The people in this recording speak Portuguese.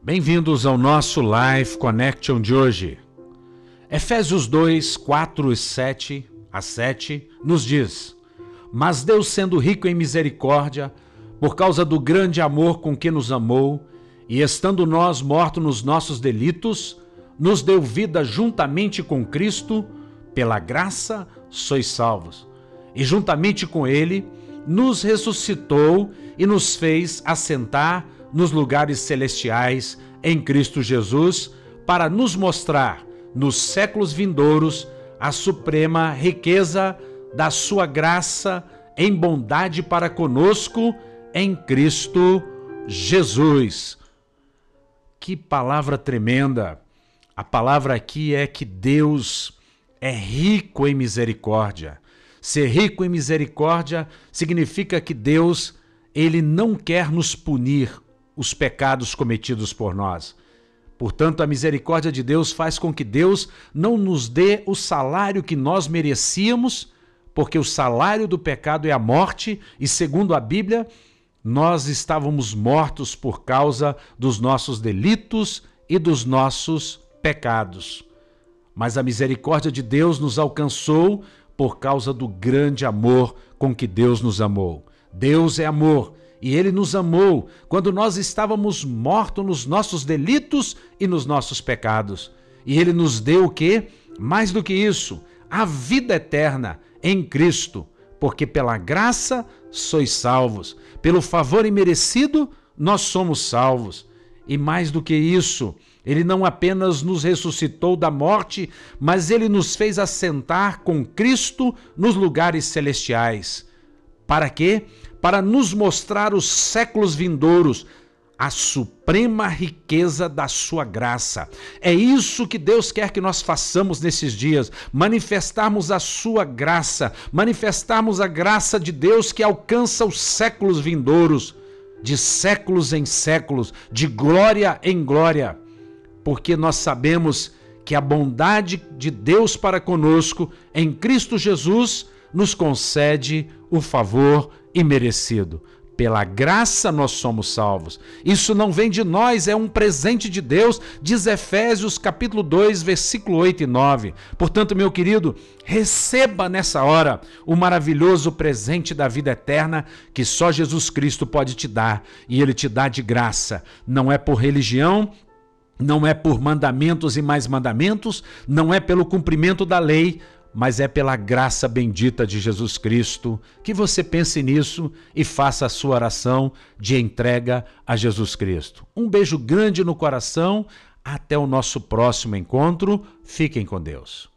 Bem-vindos ao nosso Live Connection de hoje. Efésios 2, 4 e 7 a 7 nos diz: Mas Deus, sendo rico em misericórdia, por causa do grande amor com que nos amou, e estando nós mortos nos nossos delitos, nos deu vida juntamente com Cristo, pela graça sois salvos. E juntamente com Ele, nos ressuscitou e nos fez assentar nos lugares celestiais em Cristo Jesus, para nos mostrar nos séculos vindouros a suprema riqueza da sua graça em bondade para conosco em Cristo Jesus. Que palavra tremenda! A palavra aqui é que Deus é rico em misericórdia. Ser rico em misericórdia significa que Deus, ele não quer nos punir os pecados cometidos por nós. Portanto, a misericórdia de Deus faz com que Deus não nos dê o salário que nós merecíamos, porque o salário do pecado é a morte, e segundo a Bíblia, nós estávamos mortos por causa dos nossos delitos e dos nossos pecados. Mas a misericórdia de Deus nos alcançou por causa do grande amor com que Deus nos amou. Deus é amor e ele nos amou quando nós estávamos mortos nos nossos delitos e nos nossos pecados. E ele nos deu o quê? Mais do que isso, a vida eterna em Cristo, porque pela graça sois salvos, pelo favor imerecido nós somos salvos. E mais do que isso, ele não apenas nos ressuscitou da morte, mas ele nos fez assentar com Cristo nos lugares celestiais. Para quê? Para nos mostrar os séculos vindouros a suprema riqueza da sua graça. É isso que Deus quer que nós façamos nesses dias, manifestarmos a sua graça, manifestarmos a graça de Deus que alcança os séculos vindouros, de séculos em séculos, de glória em glória, porque nós sabemos que a bondade de Deus para conosco em Cristo Jesus nos concede o favor imerecido. Pela graça nós somos salvos. Isso não vem de nós, é um presente de Deus, diz Efésios capítulo 2, versículo 8 e 9. Portanto, meu querido, receba nessa hora o maravilhoso presente da vida eterna que só Jesus Cristo pode te dar, e ele te dá de graça. Não é por religião, não é por mandamentos e mais mandamentos, não é pelo cumprimento da lei, mas é pela graça bendita de Jesus Cristo que você pense nisso e faça a sua oração de entrega a Jesus Cristo. Um beijo grande no coração. Até o nosso próximo encontro. Fiquem com Deus.